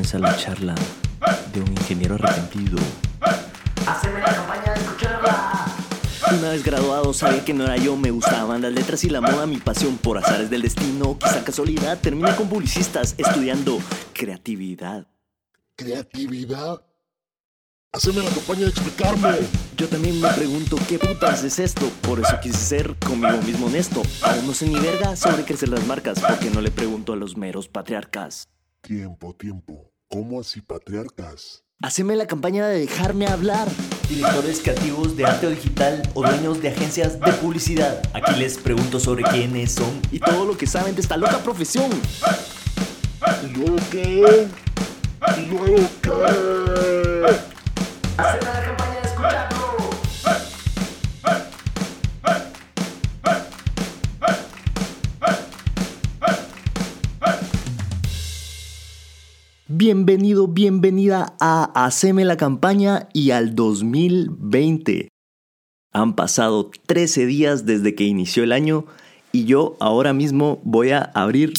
comienza la charla de un ingeniero arrepentido. Haceme la campaña de escucharla. Una vez graduado sabía que no era yo, me gustaban las letras y la moda, mi pasión por azares del destino, quizá casualidad, terminé con publicistas estudiando creatividad. ¿Creatividad? Haceme la campaña de explicarme. Yo también me pregunto qué putas es esto, por eso quise ser conmigo mismo honesto. Aún no sé ni verga sobre crecer las marcas, porque no le pregunto a los meros patriarcas. Tiempo, tiempo. ¿Cómo así patriarcas? Haceme la campaña de dejarme hablar. Directores creativos de arte digital o dueños de agencias de publicidad. Aquí les pregunto sobre quiénes son. Y todo lo que saben de esta loca profesión. ¿Y luego qué? ¿Y luego qué? Bienvenido, bienvenida a Haceme la campaña y al 2020. Han pasado 13 días desde que inició el año y yo ahora mismo voy a abrir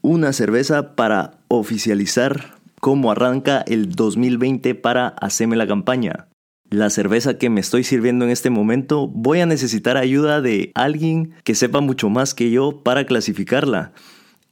una cerveza para oficializar cómo arranca el 2020 para Haceme la campaña. La cerveza que me estoy sirviendo en este momento voy a necesitar ayuda de alguien que sepa mucho más que yo para clasificarla.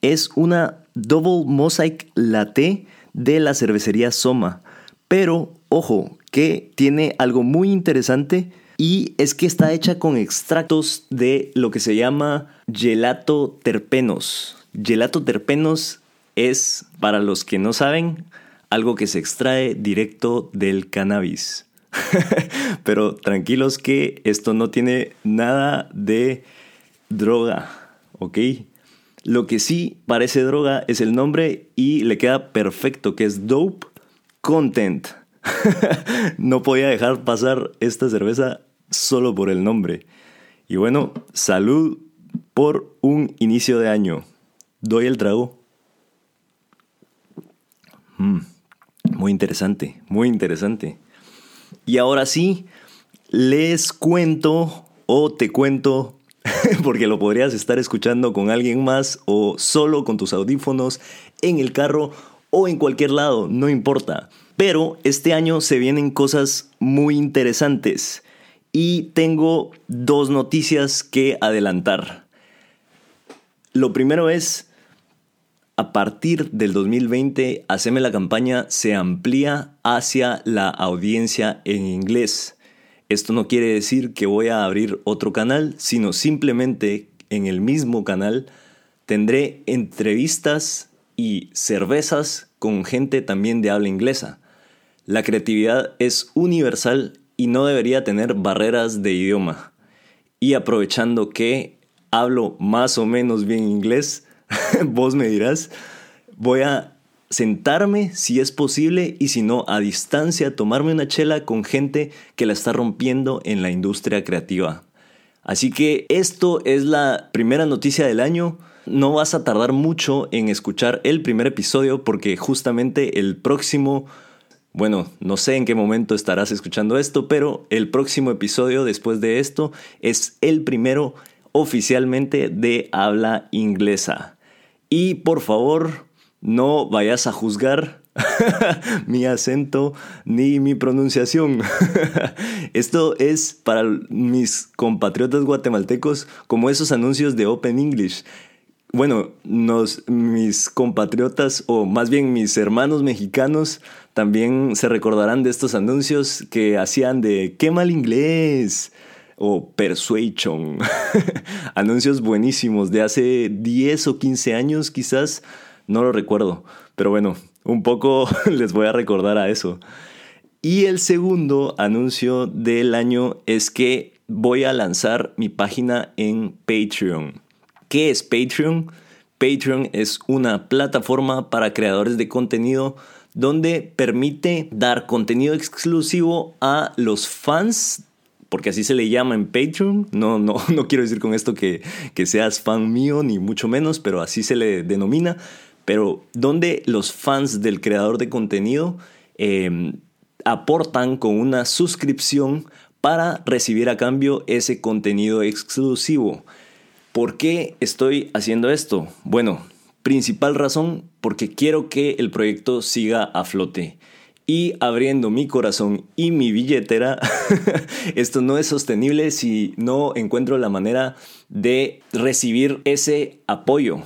Es una Double Mosaic Latte de la cervecería Soma. Pero, ojo, que tiene algo muy interesante y es que está hecha con extractos de lo que se llama gelato terpenos. Gelato terpenos es, para los que no saben, algo que se extrae directo del cannabis. Pero tranquilos que esto no tiene nada de droga, ¿ok? Lo que sí parece droga es el nombre y le queda perfecto, que es Dope Content. no podía dejar pasar esta cerveza solo por el nombre. Y bueno, salud por un inicio de año. Doy el trago. Mm, muy interesante, muy interesante. Y ahora sí, les cuento o te cuento porque lo podrías estar escuchando con alguien más o solo con tus audífonos en el carro o en cualquier lado, no importa. Pero este año se vienen cosas muy interesantes y tengo dos noticias que adelantar. Lo primero es, a partir del 2020, Haceme la campaña se amplía hacia la audiencia en inglés. Esto no quiere decir que voy a abrir otro canal, sino simplemente en el mismo canal tendré entrevistas y cervezas con gente también de habla inglesa. La creatividad es universal y no debería tener barreras de idioma. Y aprovechando que hablo más o menos bien inglés, vos me dirás, voy a sentarme si es posible y si no a distancia tomarme una chela con gente que la está rompiendo en la industria creativa. Así que esto es la primera noticia del año. No vas a tardar mucho en escuchar el primer episodio porque justamente el próximo, bueno, no sé en qué momento estarás escuchando esto, pero el próximo episodio después de esto es el primero oficialmente de habla inglesa. Y por favor, no vayas a juzgar mi acento ni mi pronunciación. Esto es para mis compatriotas guatemaltecos como esos anuncios de Open English. Bueno, mis compatriotas o más bien mis hermanos mexicanos también se recordarán de estos anuncios que hacían de qué mal inglés o persuasion. anuncios buenísimos de hace 10 o 15 años quizás no lo recuerdo, pero bueno, un poco les voy a recordar a eso. Y el segundo anuncio del año es que voy a lanzar mi página en Patreon. ¿Qué es Patreon? Patreon es una plataforma para creadores de contenido donde permite dar contenido exclusivo a los fans porque así se le llama en Patreon. No, no, no quiero decir con esto que, que seas fan mío, ni mucho menos, pero así se le denomina pero donde los fans del creador de contenido em, aportan con una suscripción para recibir a cambio ese contenido exclusivo. ¿Por qué estoy haciendo esto? Bueno, principal razón porque quiero que el proyecto siga a flote. Y abriendo mi corazón y mi billetera, esto no es sostenible si no encuentro la manera de recibir ese apoyo.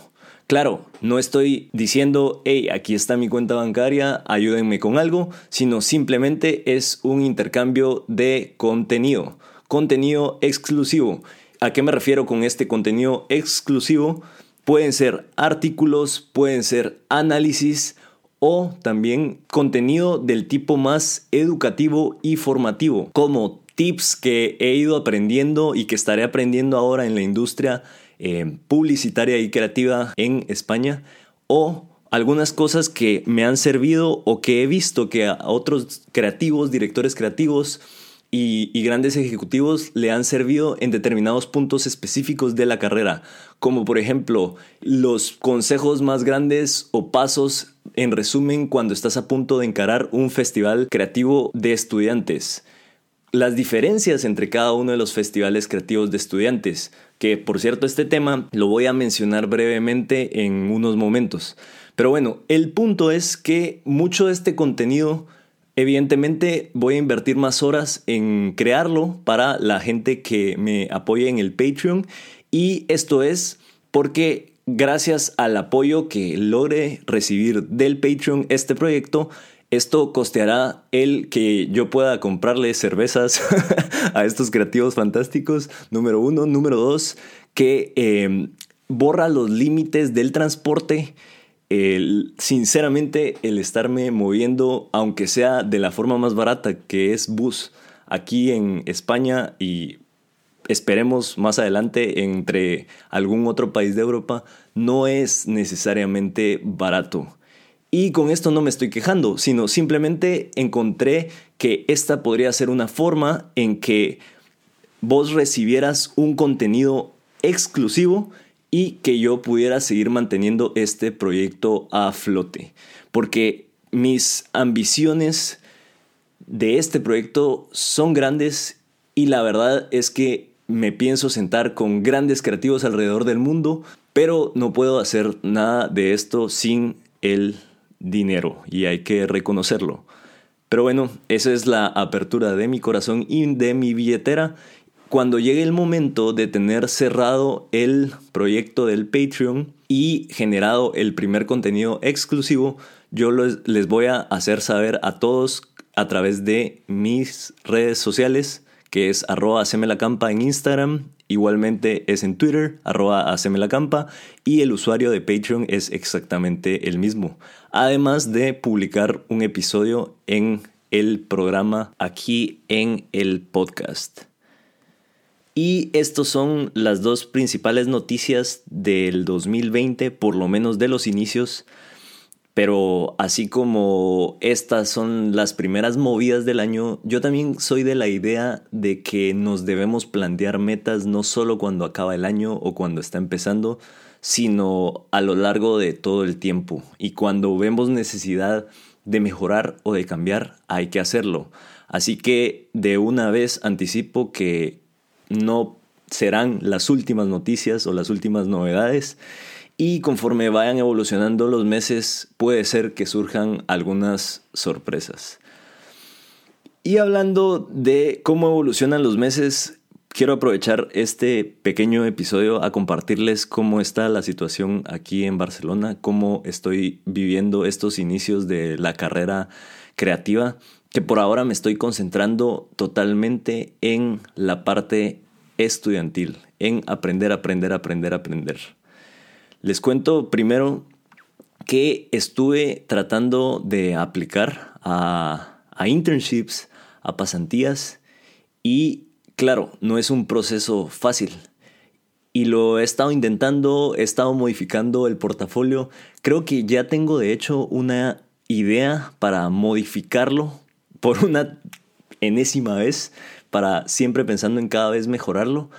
Claro, no estoy diciendo, hey, aquí está mi cuenta bancaria, ayúdenme con algo, sino simplemente es un intercambio de contenido, contenido exclusivo. ¿A qué me refiero con este contenido exclusivo? Pueden ser artículos, pueden ser análisis o también contenido del tipo más educativo y formativo, como tips que he ido aprendiendo y que estaré aprendiendo ahora en la industria eh, publicitaria y creativa en España, o algunas cosas que me han servido o que he visto que a otros creativos, directores creativos, y, grandes ejecutivos le han servido en determinados puntos específicos de la carrera, como por ejemplo los consejos más grandes o pasos en resumen cuando estás a punto de encarar un festival creativo de estudiantes. Las diferencias entre cada uno de los festivales creativos de estudiantes, que por cierto este tema lo voy a mencionar brevemente en unos momentos. Pero bueno, el punto es que mucho de este contenido Evidentemente voy a invertir más horas en crearlo para la gente que me apoye en el Patreon y esto es porque gracias al apoyo que logre recibir del Patreon este proyecto, esto costeará el que yo pueda comprarle cervezas a estos creativos fantásticos, número uno. Número dos, que eh, borra los límites del transporte sinceramente el estarme moviendo, aunque sea de la forma más barata, que es bus, aquí en España y esperemos más adelante entre algún otro país de Europa, no es necesariamente barato. Y con esto no me estoy quejando, sino simplemente encontré que esta podría ser una forma en que vos recibieras un contenido exclusivo y que yo pudiera seguir manteniendo este proyecto a flote. Porque mis ambiciones de este proyecto son grandes y la verdad es que me pienso sentar con grandes creativos alrededor del mundo, pero no puedo hacer nada de esto sin el dinero y hay que reconocerlo. Pero bueno, esa es la apertura de mi corazón y de mi billetera cuando llegue el momento de tener cerrado el proyecto del Patreon y generado el primer contenido exclusivo, yo les voy a hacer saber a todos a través de mis redes sociales, que es arroba campa en Instagram, igualmente es en Twitter, arroba campa, y el usuario de Patreon es exactamente el mismo. Además de publicar un episodio en el programa aquí en el podcast. Y estos son las dos principales noticias del 2020, por lo menos de los inicios. Pero así como estas son las primeras movidas del año, yo también soy de la idea de que nos debemos plantear metas no solo cuando acaba el año o cuando está empezando, sino a lo largo de todo el tiempo. Y cuando vemos necesidad de mejorar o de cambiar, hay que hacerlo. Así que de una vez anticipo que no serán las últimas noticias o las últimas novedades y conforme vayan evolucionando los meses puede ser que surjan algunas sorpresas. Y hablando de cómo evolucionan los meses, quiero aprovechar este pequeño episodio a compartirles cómo está la situación aquí en Barcelona, cómo estoy viviendo estos inicios de la carrera creativa que por ahora me estoy concentrando totalmente en la parte estudiantil, en aprender, aprender, aprender, aprender. Les cuento primero que estuve tratando de aplicar a, internships, a pasantías y claro, no es un proceso fácil. Y lo he estado intentando, he estado modificando el portafolio. Creo que ya tengo de hecho una idea para modificarlo por una enésima vez, para siempre pensando en cada vez mejorarlo.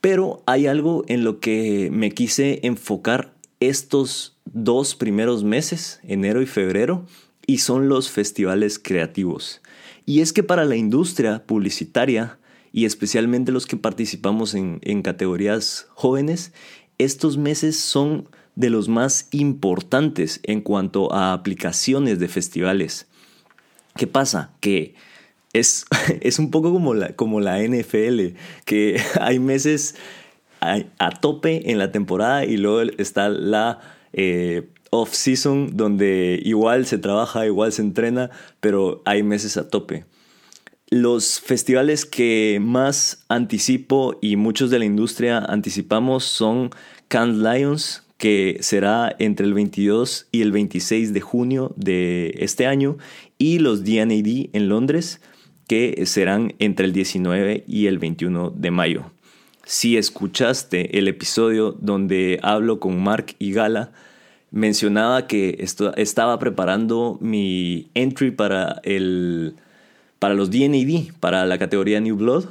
Pero hay algo en lo que me quise enfocar estos dos primeros meses, enero y febrero, y son los festivales creativos. Y es que para la industria publicitaria, y especialmente los que participamos en, en categorías jóvenes, estos meses son de los más importantes en cuanto a aplicaciones de festivales. ¿Qué pasa? Que es, es un poco como la, como la NFL, que hay meses a, tope en la temporada y luego está la eh, off-season donde igual se trabaja, igual se entrena, pero hay meses a tope. Los festivales que más anticipo y muchos de la industria anticipamos son Cannes Lions, que será entre el 22 y el 26 de junio de este año, y los DNAD en Londres, que serán entre el 19 y el 21 de mayo. Si escuchaste el episodio donde hablo con Mark y Gala, mencionaba que estaba preparando mi entry para, el, para los DNAD, para la categoría New Blood.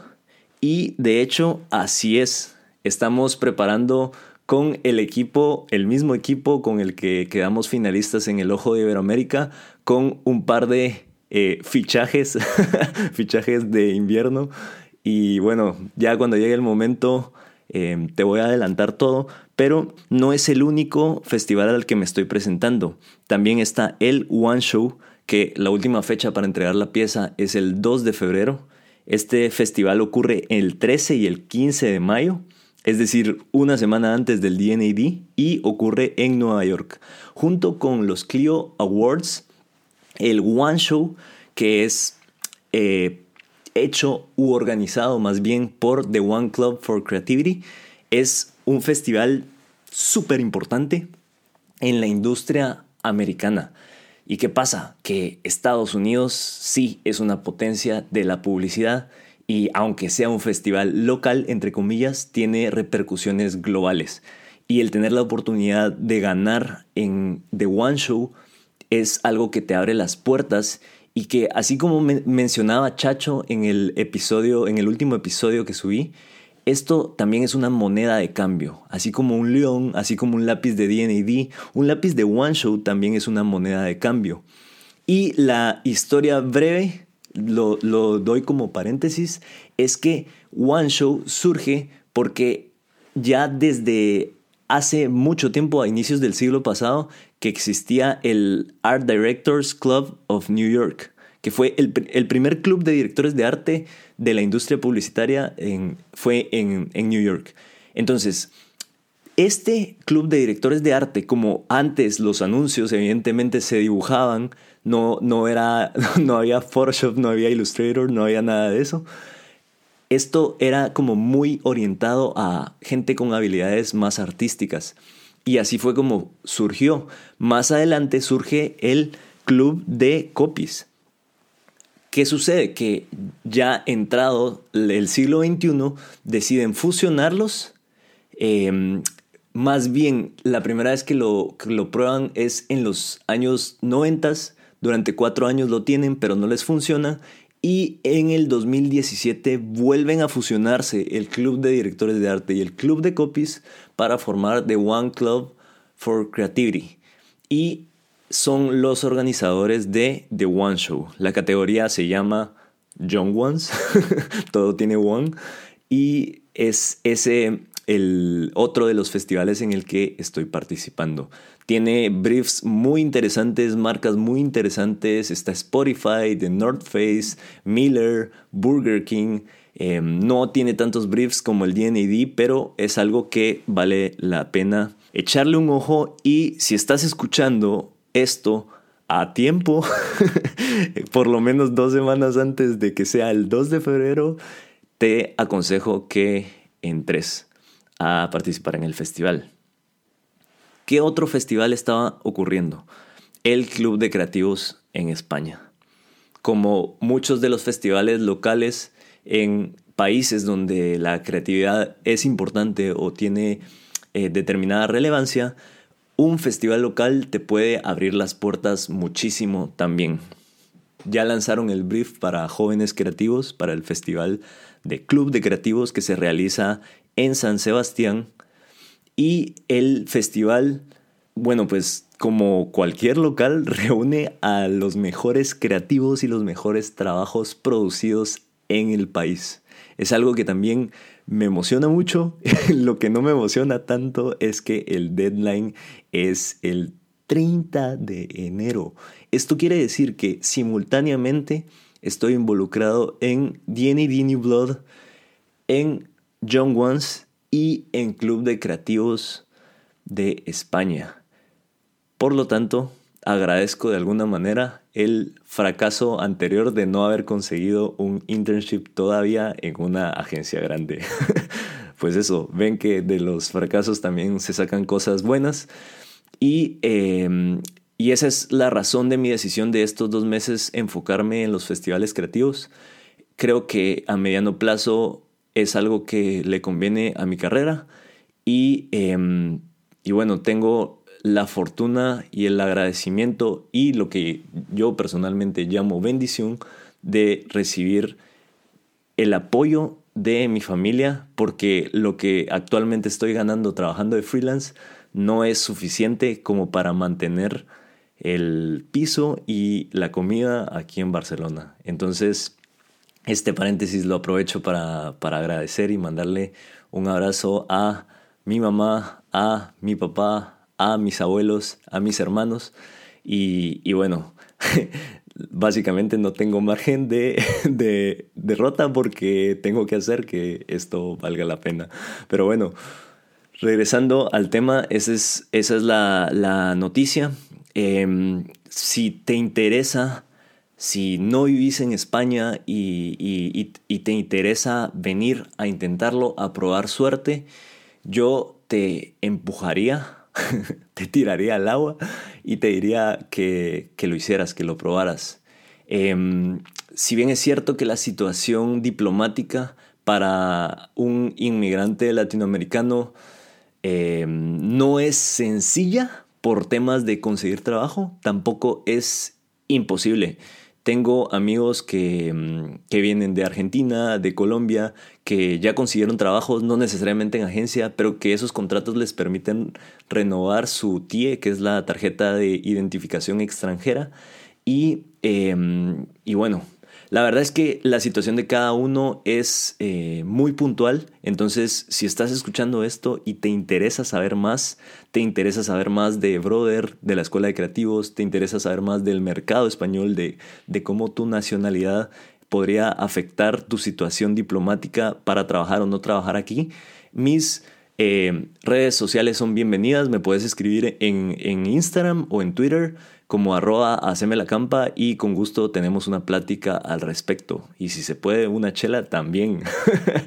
Y de hecho, así es. Estamos preparando con el equipo, el mismo equipo con el que quedamos finalistas en el Ojo de Iberoamérica, con un par de eh, fichajes, fichajes de invierno y bueno, ya cuando llegue el momento em, te voy a adelantar todo, pero no es el único festival al que me estoy presentando. También está el One Show, que la última fecha para entregar la pieza es el 2 de febrero. Este festival ocurre el 13 y el 15 de mayo, es decir, una semana antes del DNAD, y ocurre en Nueva York. Junto con los Clio Awards, el One Show, que es eh, hecho u organizado más bien por The One Club for Creativity. Es un festival súper importante en la industria americana. ¿Y qué pasa? Que Estados Unidos sí es una potencia de la publicidad y aunque sea un festival local, entre comillas, tiene repercusiones globales. Y el tener la oportunidad de ganar en The One Show es algo que te abre las puertas y que así como mencionaba Chacho en el episodio, en el último episodio que subí, esto también es una moneda de cambio, así como un león, así como un lápiz de D&D, un lápiz de One Show también es una moneda de cambio. Y la historia breve, lo, lo doy como paréntesis, es que One Show surge porque ya desde hace mucho tiempo, a inicios del siglo pasado, que existía el Art Directors Club of New York, que fue el, primer club de directores de arte de la industria publicitaria, en, fue en, en New York. Entonces, este club de directores de arte, como antes los anuncios evidentemente se dibujaban, no, no, era, no había Photoshop, no había Illustrator, no había nada de eso. Esto era como muy orientado a gente con habilidades más artísticas. Y así fue como surgió. Más adelante surge el Club de Copies. ¿Qué sucede? Que ya entrado el siglo XXI deciden fusionarlos. Em, más bien, la primera vez que lo, que lo prueban es en los años 90. Durante cuatro años lo tienen, pero no les funciona. Y en el 2017 vuelven a fusionarse el Club de Directores de Arte y el Club de Copies para formar The One Club for Creativity. Y son los organizadores de The One Show. La categoría se llama John Ones, todo tiene One. Y es ese el otro de los festivales en el que estoy participando. Tiene briefs muy interesantes, marcas muy interesantes. Está Spotify, The North Face, Miller, Burger King. Em, no tiene tantos briefs como el DNAD, pero es algo que vale la pena echarle un ojo. Y si estás escuchando esto a tiempo, por lo menos dos semanas antes de que sea el 2 de febrero, te aconsejo que entres a participar en el festival. ¿Qué otro festival estaba ocurriendo? El Club de Creativos en España. Como muchos de los festivales locales en países donde la creatividad es importante o tiene eh, determinada relevancia, un festival local te puede abrir las puertas muchísimo también. Ya lanzaron el brief para jóvenes creativos para el festival de Club de Creativos que se realiza en San Sebastián y el festival, bueno, pues como cualquier local, reúne a los mejores creativos y los mejores trabajos producidos en el país. Es algo que también me emociona mucho. Lo que no me emociona tanto es que el deadline es el 30 de enero. Esto quiere decir que simultáneamente estoy involucrado en D&D New Blood, en John Ones y en Club de Creativos de España. Por lo tanto, agradezco de alguna manera el fracaso anterior de no haber conseguido un internship todavía en una agencia grande. pues eso, ven que de los fracasos también se sacan cosas buenas. Y, em, y esa es la razón de mi decisión de estos dos meses enfocarme en los festivales creativos. Creo que a mediano plazo es algo que le conviene a mi carrera y, em, y bueno, tengo la fortuna y el agradecimiento y lo que yo personalmente llamo bendición de recibir el apoyo de mi familia porque lo que actualmente estoy ganando trabajando de freelance no es suficiente como para mantener el piso y la comida aquí en Barcelona. Entonces, este paréntesis lo aprovecho para, para agradecer y mandarle un abrazo a mi mamá, a mi papá, a mis abuelos, a mis hermanos y, bueno, básicamente no tengo margen de, de, derrota porque tengo que hacer que esto valga la pena. Pero bueno, regresando al tema, esa es, esa es la, noticia. Em, si te interesa, si no vivís en España y, te interesa venir a intentarlo, a probar suerte, yo te empujaría te tiraría al agua y te diría que, lo hicieras, que lo probaras. Em, si bien es cierto que la situación diplomática para un inmigrante latinoamericano em, no es sencilla por temas de conseguir trabajo, tampoco es imposible. Tengo amigos que, mm, que, vienen de Argentina, de Colombia, que ya consiguieron trabajos, no necesariamente en agencia, pero que esos contratos les permiten renovar su TIE, que es la tarjeta de identificación extranjera. Y, em, y bueno, la verdad es que la situación de cada uno es eh, muy puntual, entonces si estás escuchando esto y te interesa saber más, te interesa saber más de Brother, de la Escuela de Creativos, te interesa saber más del mercado español, de, de cómo tu nacionalidad podría afectar tu situación diplomática para trabajar o no trabajar aquí, mis eh, redes sociales son bienvenidas, me puedes escribir en, en Instagram o en Twitter como arroba haceme la campa y con gusto tenemos una plática al respecto. Y si se puede, una chela también.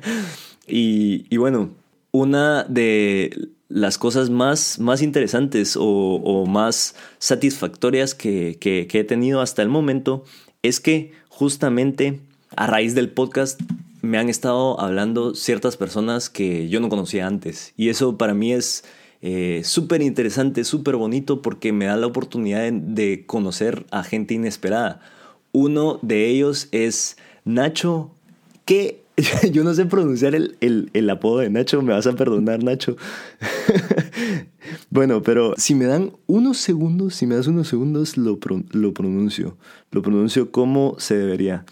y, bueno, una de las cosas más, más interesantes o, más satisfactorias que, que, he tenido hasta el momento es que justamente a raíz del podcast me han estado hablando ciertas personas que yo no conocía antes. Y eso para mí es eh, súper interesante, súper bonito porque me da la oportunidad de, conocer a gente inesperada. Uno de ellos es Nacho, que yo no sé pronunciar el, apodo de Nacho, me vas a perdonar Nacho. bueno, pero si me dan unos segundos, si me das unos segundos, lo, lo pronuncio. Lo pronuncio como se debería.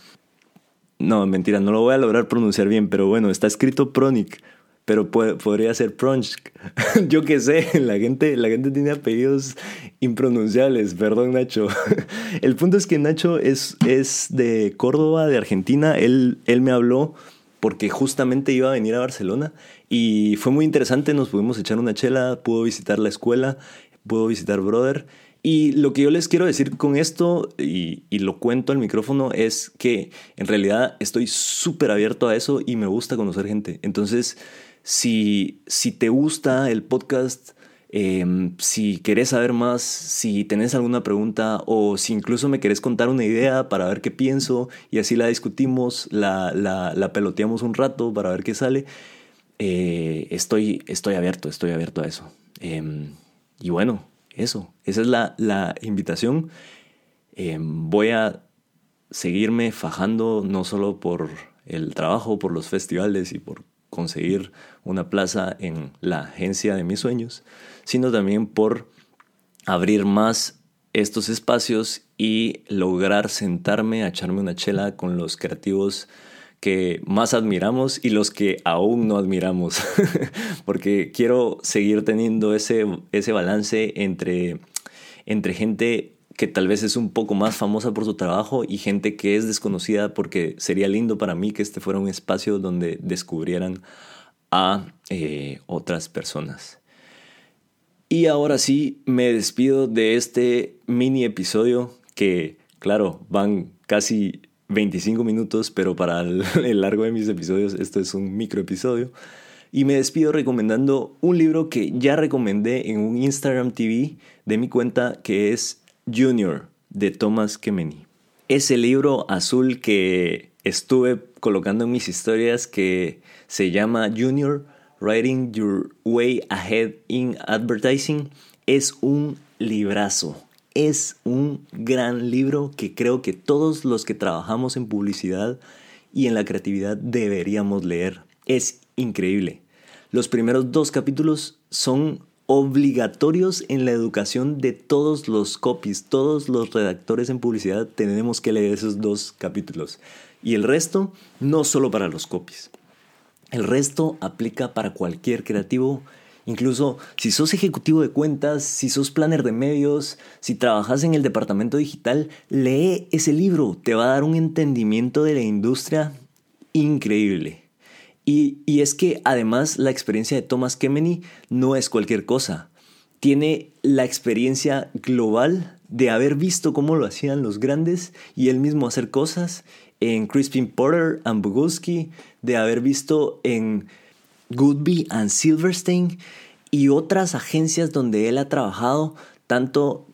No, mentira, no lo voy a lograr pronunciar bien, pero bueno, está escrito Pronic pero podría ser Pronsk. Yo qué sé, la gente, la gente tiene apellidos impronunciables, perdón Nacho. El punto es que Nacho es, es de Córdoba, de Argentina. Él, él me habló porque justamente iba a venir a Barcelona y fue muy interesante, nos pudimos echar una chela, pudo visitar la escuela, pudo visitar Brother. Y lo que yo les quiero decir con esto, y, y lo cuento al micrófono, es que en realidad estoy súper abierto a eso y me gusta conocer gente. Entonces, si, si te gusta el podcast, em, si querés saber más, si tenés alguna pregunta o si incluso me querés contar una idea para ver qué pienso y así la discutimos, la, la, peloteamos un rato para ver qué sale, eh, estoy, estoy abierto, estoy abierto a eso. Em, y bueno, eso, esa es la, la invitación. Em, voy a seguirme fajando no solo por el trabajo, por los festivales y por conseguir una plaza en la agencia de mis sueños, sino también por abrir más estos espacios y lograr sentarme a echarme una chela con los creativos que más admiramos y los que aún no admiramos, porque quiero seguir teniendo ese, ese balance entre, entre gente que tal vez es un poco más famosa por su trabajo y gente que es desconocida porque sería lindo para mí que este fuera un espacio donde descubrieran a eh, otras personas. Y ahora sí, me despido de este mini episodio que, claro, van casi 25 minutos, pero para el, largo de mis episodios esto es un micro episodio. Y me despido recomendando un libro que ya recomendé en un Instagram TV de mi cuenta que es Junior de Thomas Kemeny. Ese libro azul que estuve colocando en mis historias que se llama Junior Writing Your Way Ahead in Advertising es un librazo. Es un gran libro que creo que todos los que trabajamos en publicidad y en la creatividad deberíamos leer. Es increíble. Los primeros dos capítulos son obligatorios en la educación de todos los copies, todos los redactores en publicidad tenemos que leer esos dos capítulos. Y el resto, no solo para los copies. El resto aplica para cualquier creativo, incluso si sos ejecutivo de cuentas, si sos planner de medios, si trabajas en el departamento digital, lee ese libro, te va a dar un entendimiento de la industria increíble. Y, es que además la experiencia de Thomas Kemeny no es cualquier cosa. Tiene la experiencia global de haber visto cómo lo hacían los grandes y él mismo hacer cosas en Crispin Porter and Bogusky, de haber visto en Goodby and Silverstein y otras agencias donde él ha trabajado tanto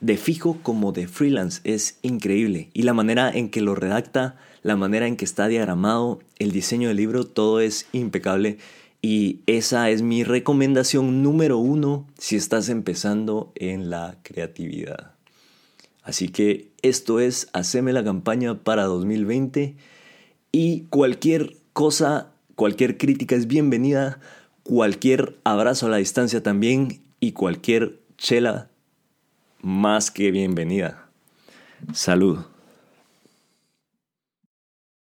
de fijo como de freelance. Es increíble. Y la manera en que lo redacta la manera en que está diagramado, el diseño del libro, todo es impecable y esa es mi recomendación número uno si estás empezando en la creatividad. Así que esto es Haceme la campaña para 2020 y cualquier cosa, cualquier crítica es bienvenida, cualquier abrazo a la distancia también y cualquier chela más que bienvenida. Salud.